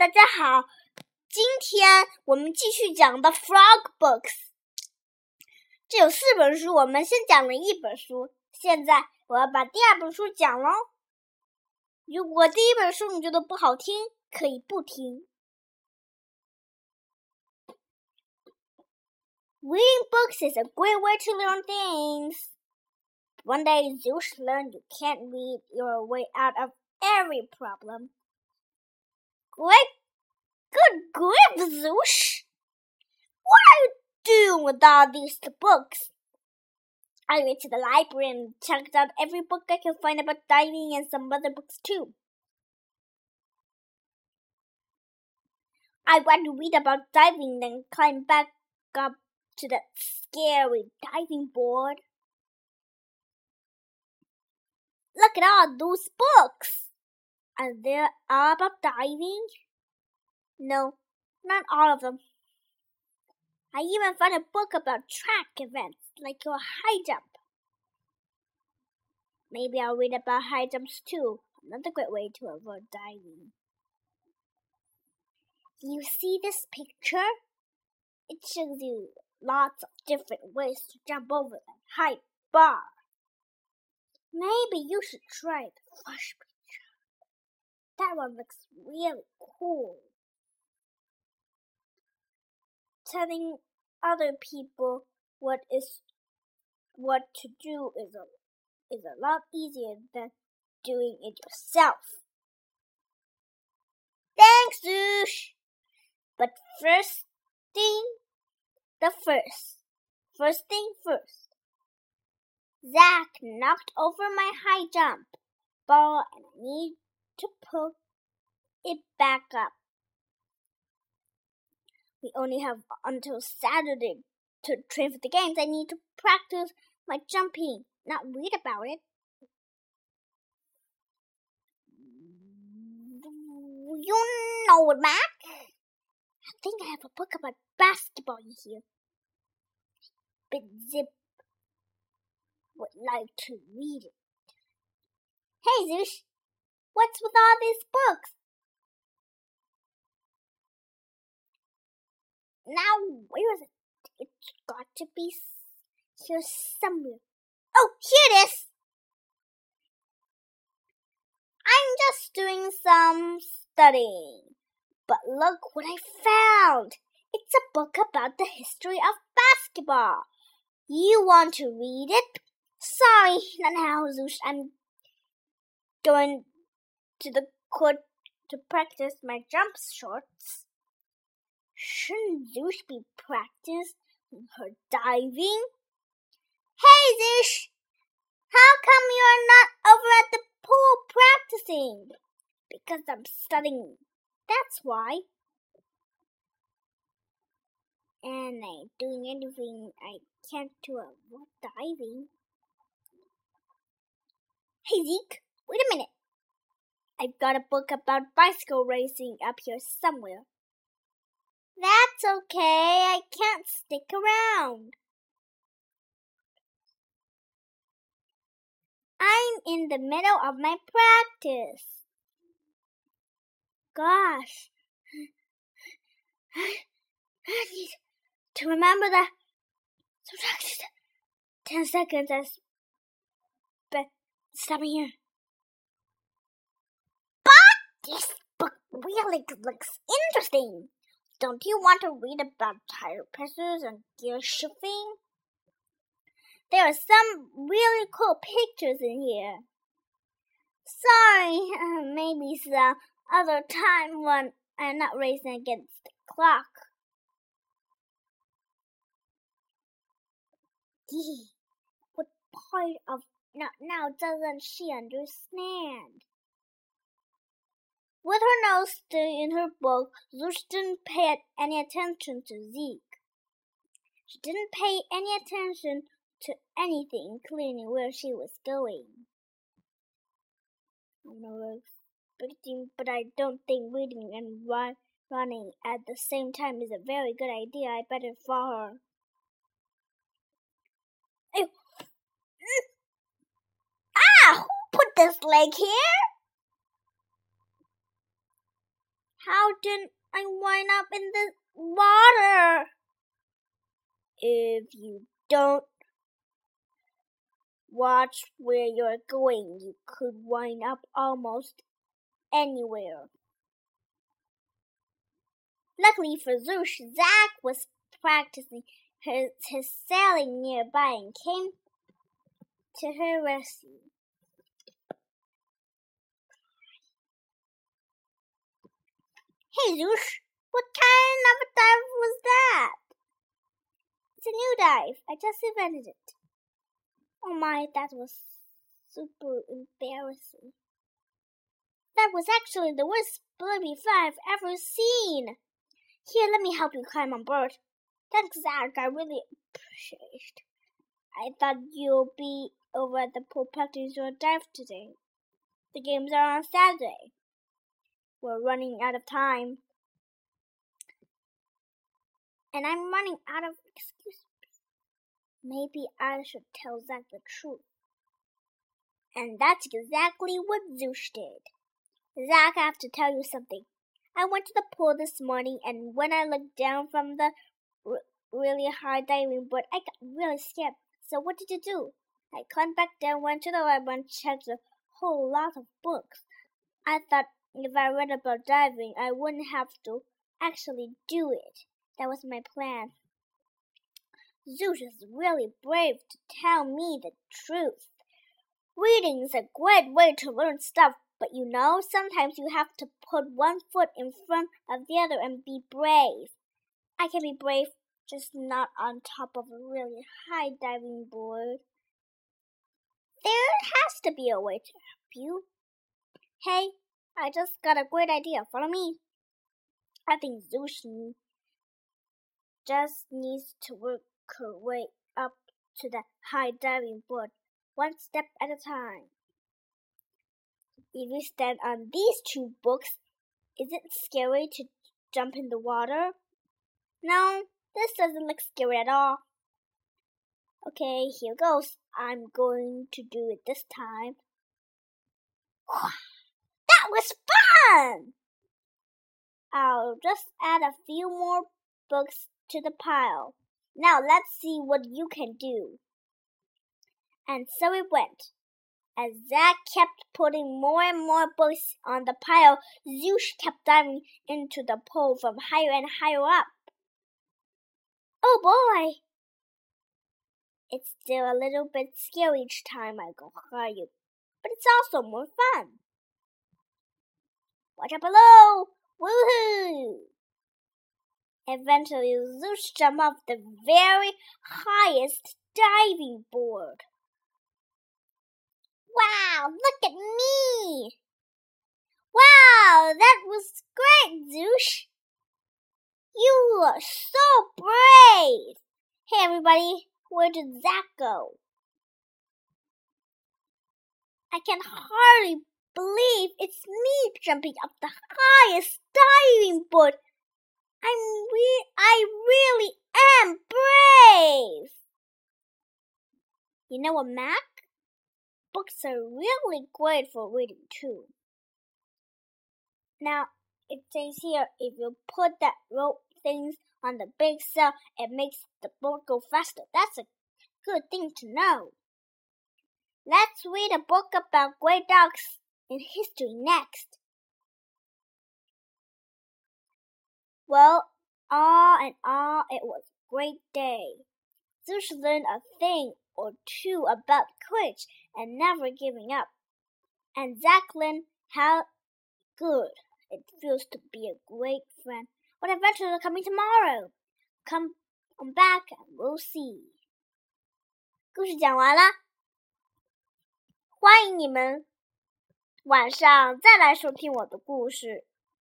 大家好，今天我们继续讲的《Frog Books》。这有四本书，我们先讲了一本书，现在我要把第二本书讲喽。如果第一本书你觉得不好听，可以不听。Reading books is a great way to learn things. One day Zeus learned you can't read your way out of every problem. Great, good grip, Zeus! What are you doing with all these books? I went to the library and checked out every book I could find about diving and some other books too. I want to read about diving, then climb back up to that scary diving board. Look at all those books! Are they all about diving? No, not all of them. I even found a book about track events, like your high jump. Maybe I'll read about high jumps too. Another great way to avoid diving. You see this picture? It shows you lots of different ways to jump over that high bar. Maybe you should try the picture. That one looks really cool. Telling other people what is what to do is a is a lot easier than doing it yourself. Thanks, Zeus. But first thing the first. First thing first. Zach knocked over my high jump ball and I need to pull it back up. We only have until Saturday to train for the games. I need to practice my jumping, not read about it. You know it, Mac? I think I have a book about basketball in here. But Zip would like to read it. Hey, Zeus, what's with all these books? Now, where is it? It's got to be here somewhere. Oh, here it is! I'm just doing some studying. But look what I found! It's a book about the history of basketball. You want to read it? Sorry, not now, Zeus. I'm going to the court to practice my jump shorts. Shouldn't Zeus be practicing her diving? Hey, Zeus! How come you're not over at the pool practicing? Because I'm studying. That's why. And I'm doing anything I can to avoid diving. Hey Zeke, wait a minute. I've got a book about bicycle racing up here somewhere. That's okay, I can't stick around. I'm in the middle of my practice. Gosh. I need to remember that. Just ten seconds as but stop me here. Really looks interesting. Don't you want to read about tire pressures and gear shifting? There are some really cool pictures in here. Sorry, maybe some other time when I'm not racing against the clock. Gee, what part of not now doesn't she understand? With her nose still in her book, Zeus didn't pay any attention to Zeke. She didn't pay any attention to anything, including where she was going. I know expecting, but I don't think reading and run, running at the same time is a very good idea. I better follow her. Ah! Who put this leg here? How did I wind up in the water? If you don't watch where you're going, you could wind up almost anywhere. Luckily for Zoosh, Zack was practicing his, his sailing nearby and came to her rescue. Hey, Zoosh, what kind of a dive was that? It's a new dive. I just invented it. Oh my, that was super embarrassing. That was actually the worst Blippi I've ever seen. Here, let me help you climb on board. Thanks, Zack. I really appreciate. It. I thought you'll be over at the pool practicing your dive today. The games are on Saturday. We're running out of time. And I'm running out of excuses. Maybe I should tell Zack the truth. And that's exactly what Zoosh did. Zack, I have to tell you something. I went to the pool this morning, and when I looked down from the really high diving board, I got really scared. So what did you do? I climbed back down, went to the library, and checked a whole lot of books. I thought if I read about diving, I wouldn't have to actually do it. That was my plan. Zeus is really brave to tell me the truth. Reading is a great way to learn stuff, but you know, sometimes you have to put one foot in front of the other and be brave. I can be brave, just not on top of a really high diving board. There has to be a way to help you. Hey, I just got a great idea. Follow me. I think Zushi just needs to work her way up to the high diving board, one step at a time. If you stand on these two books, is it scary to jump in the water? No, this doesn't look scary at all. Okay, here goes. I'm going to do it this time. Was fun! I'll just add a few more books to the pile. Now let's see what you can do. And so it went. As Zack kept putting more and more books on the pile, Zoosh kept diving into the pool from higher and higher up. Oh boy! It's still a little bit scary each time I go higher, but it's also more fun. Watch out below! Woohoo! Eventually, Zoosh jumped off the very highest diving board. Wow, look at me! Wow, that was great, Zoosh! You are so brave! Hey, everybody, where did that go? I can hardly believe it's me jumping up the highest diving board. I'm re- I really am brave. You know what, Mac? Books are really great for reading too. Now, it says here if you put that rope things on the big sail, it makes the boat go faster. That's a good thing to know. Let's read a book about great dogs in history next. Well, all in all, it was a great day. Zoosh learned a thing or two about courage and never giving up. And Zack learned how good it feels to be a great friend. What adventures are coming tomorrow? Come on back and we'll see. 故事讲完了，欢迎你们 晚上再来收听我的故事。